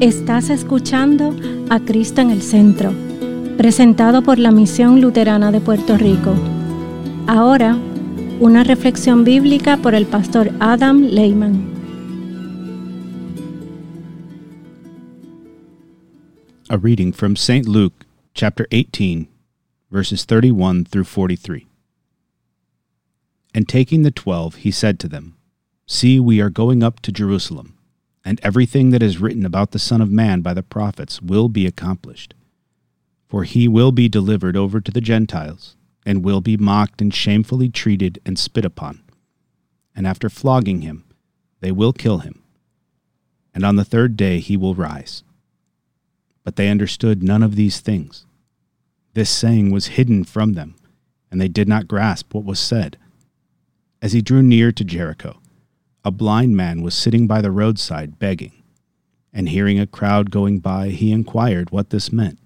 Estás escuchando a Cristo en el Centro, presentado por la Misión Luterana de Puerto Rico. Ahora, una reflexión bíblica por el pastor Adam Lehman. A reading from St. Luke, chapter 18, verses 31 through 43. And taking the twelve, he said to them, See, we are going up to Jerusalem and everything that is written about the Son of Man by the prophets will be accomplished. For he will be delivered over to the Gentiles, and will be mocked and shamefully treated and spit upon. And after flogging him, they will kill him. And on the third day he will rise. But they understood none of these things. This saying was hidden from them, and they did not grasp what was said. As he drew near to Jericho, a blind man was sitting by the roadside begging, and hearing a crowd going by, he inquired what this meant.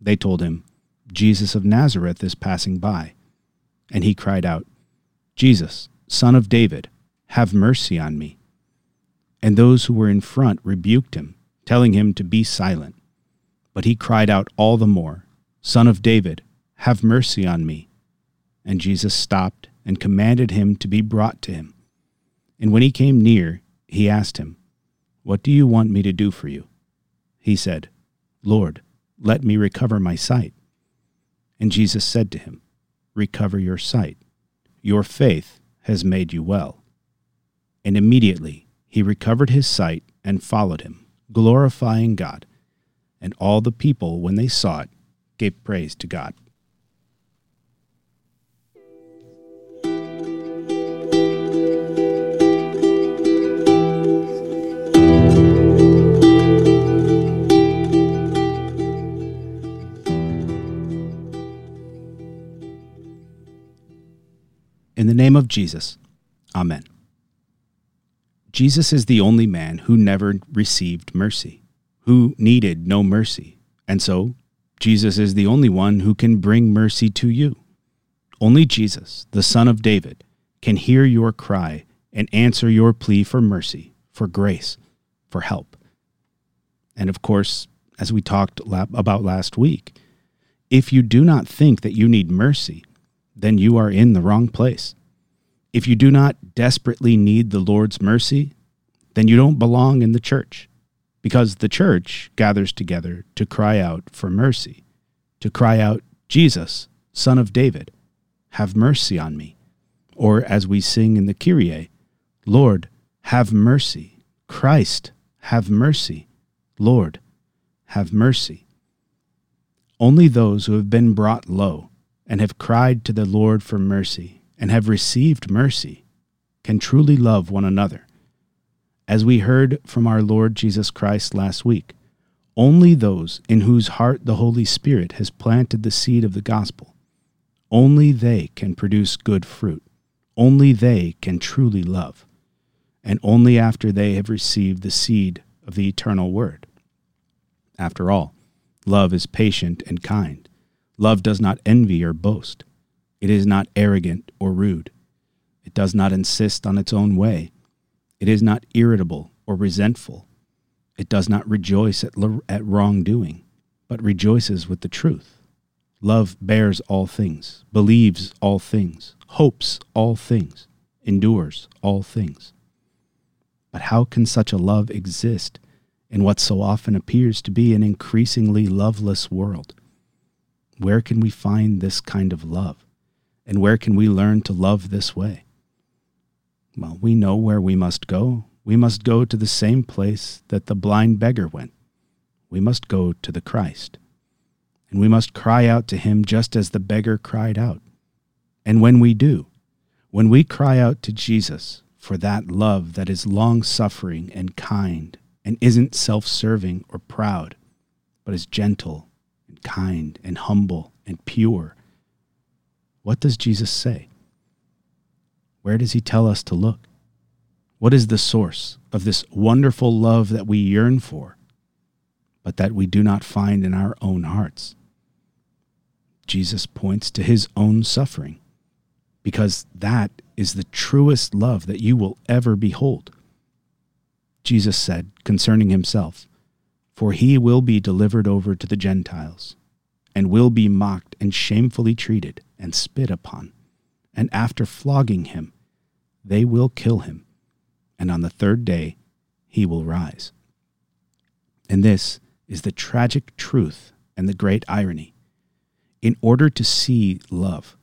They told him, Jesus of Nazareth is passing by. And he cried out, Jesus, son of David, have mercy on me. And those who were in front rebuked him, telling him to be silent. But he cried out all the more, Son of David, have mercy on me. And Jesus stopped and commanded him to be brought to him. And when he came near, he asked him, What do you want me to do for you? He said, Lord, let me recover my sight. And Jesus said to him, Recover your sight. Your faith has made you well. And immediately he recovered his sight and followed him, glorifying God. And all the people, when they saw it, gave praise to God. Jesus, Amen. Jesus is the only man who never received mercy, who needed no mercy, and so Jesus is the only one who can bring mercy to you. Only Jesus, the Son of David, can hear your cry and answer your plea for mercy, for grace, for help. And of course, as we talked about last week, if you do not think that you need mercy, then you are in the wrong place. If you do not desperately need the Lord's mercy, then you don't belong in the church, because the church gathers together to cry out for mercy, to cry out, Jesus, Son of David, have mercy on me. Or as we sing in the Kyrie, Lord, have mercy. Christ, have mercy. Lord, have mercy. Only those who have been brought low and have cried to the Lord for mercy and have received mercy can truly love one another. As we heard from our Lord Jesus Christ last week, only those in whose heart the Holy Spirit has planted the seed of the gospel, only they can produce good fruit. Only they can truly love, and only after they have received the seed of the eternal word. After all, love is patient and kind. Love does not envy or boast. It is not arrogant or rude. It does not insist on its own way. It is not irritable or resentful. It does not rejoice at, at wrongdoing, but rejoices with the truth. Love bears all things, believes all things, hopes all things, endures all things. But how can such a love exist in what so often appears to be an increasingly loveless world? Where can we find this kind of love? And where can we learn to love this way? Well, we know where we must go. We must go to the same place that the blind beggar went. We must go to the Christ. And we must cry out to him just as the beggar cried out. And when we do, when we cry out to Jesus for that love that is long suffering and kind and isn't self serving or proud, but is gentle and kind and humble and pure, what does Jesus say? Where does he tell us to look? What is the source of this wonderful love that we yearn for, but that we do not find in our own hearts? Jesus points to his own suffering, because that is the truest love that you will ever behold. Jesus said concerning himself, For he will be delivered over to the Gentiles, and will be mocked and shamefully treated and spit upon. And after flogging him, they will kill him, and on the third day he will rise. And this is the tragic truth and the great irony. In order to see love,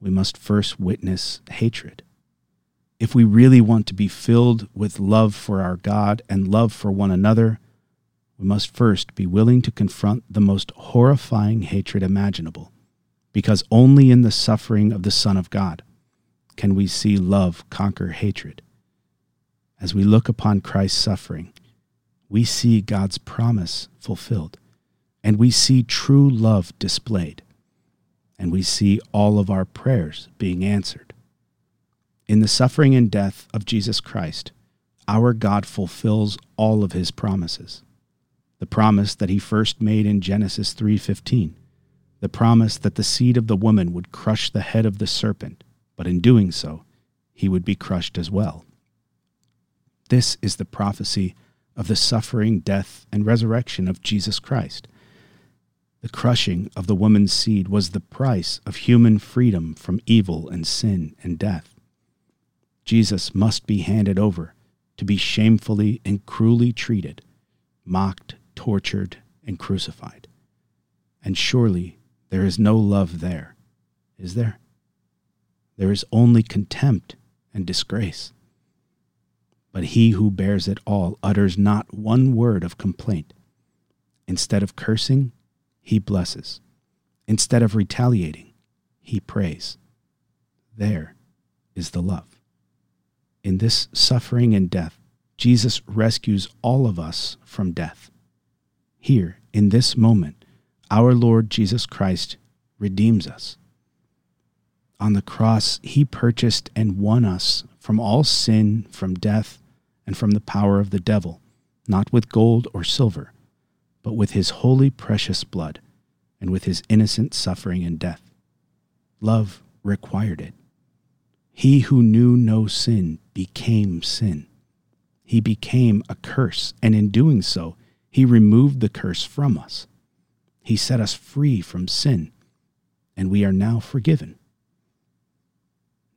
we must first witness hatred. If we really want to be filled with love for our God and love for one another, we must first be willing to confront the most horrifying hatred imaginable, because only in the suffering of the Son of God can we see love conquer hatred. As we look upon Christ's suffering, we see God's promise fulfilled, and we see true love displayed, and we see all of our prayers being answered. In the suffering and death of Jesus Christ, our God fulfills all of his promises the promise that he first made in Genesis 3:15, the promise that the seed of the woman would crush the head of the serpent, but in doing so, he would be crushed as well. This is the prophecy of the suffering, death, and resurrection of Jesus Christ. The crushing of the woman's seed was the price of human freedom from evil and sin and death. Jesus must be handed over to be shamefully and cruelly treated, mocked, tortured, and crucified. And surely there is no love there, is there? There is only contempt and disgrace. But he who bears it all utters not one word of complaint. Instead of cursing, he blesses. Instead of retaliating, he prays. There is the love. In this suffering and death, Jesus rescues all of us from death. Here, in this moment, our Lord Jesus Christ redeems us. On the cross, he purchased and won us from all sin, from death, and from the power of the devil, not with gold or silver, but with his holy, precious blood, and with his innocent suffering and death. Love required it. He who knew no sin became sin. He became a curse, and in doing so, he removed the curse from us. He set us free from sin, and we are now forgiven.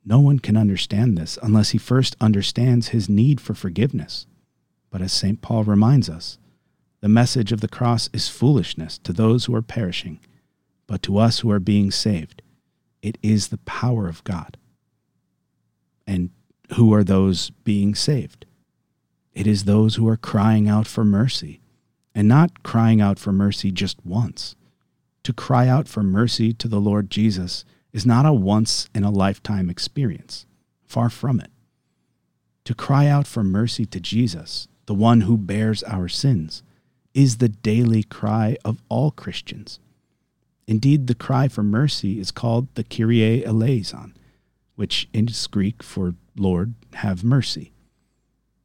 No one can understand this unless he first understands his need for forgiveness. But as St. Paul reminds us, the message of the cross is foolishness to those who are perishing, but to us who are being saved, it is the power of God. And who are those being saved? It is those who are crying out for mercy and not crying out for mercy just once. To cry out for mercy to the Lord Jesus is not a once in a lifetime experience. Far from it. To cry out for mercy to Jesus, the one who bears our sins, is the daily cry of all Christians. Indeed, the cry for mercy is called the Kyrie eleison, which is Greek for Lord, have mercy.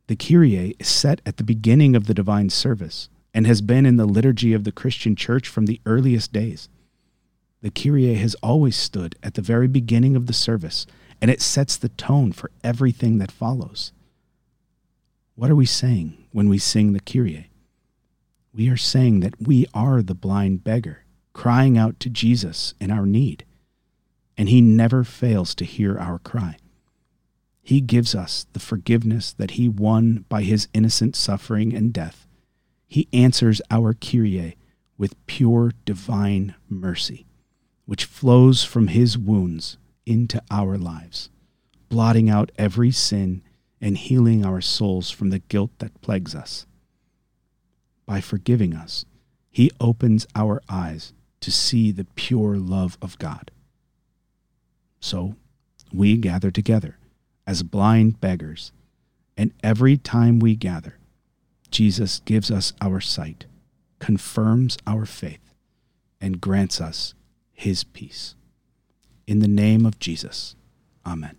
The Kyrie is set at the beginning of the divine service and has been in the liturgy of the Christian church from the earliest days. The Kyrie has always stood at the very beginning of the service, and it sets the tone for everything that follows. What are we saying when we sing the Kyrie? We are saying that we are the blind beggar, crying out to Jesus in our need, and he never fails to hear our cry. He gives us the forgiveness that he won by his innocent suffering and death he answers our Kyrie with pure divine mercy, which flows from his wounds into our lives, blotting out every sin and healing our souls from the guilt that plagues us. By forgiving us, he opens our eyes to see the pure love of God. So we gather together as blind beggars, and every time we gather, Jesus gives us our sight, confirms our faith, and grants us his peace. In the name of Jesus. Amen.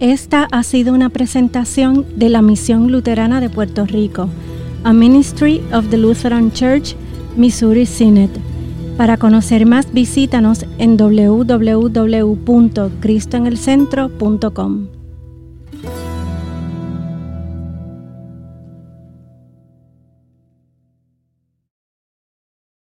Esta ha sido una presentación de la Misión Luterana de Puerto Rico, a Ministry of the Lutheran Church, Missouri Synod. Para conocer más, visítanos en www.cristoenelcentro.com.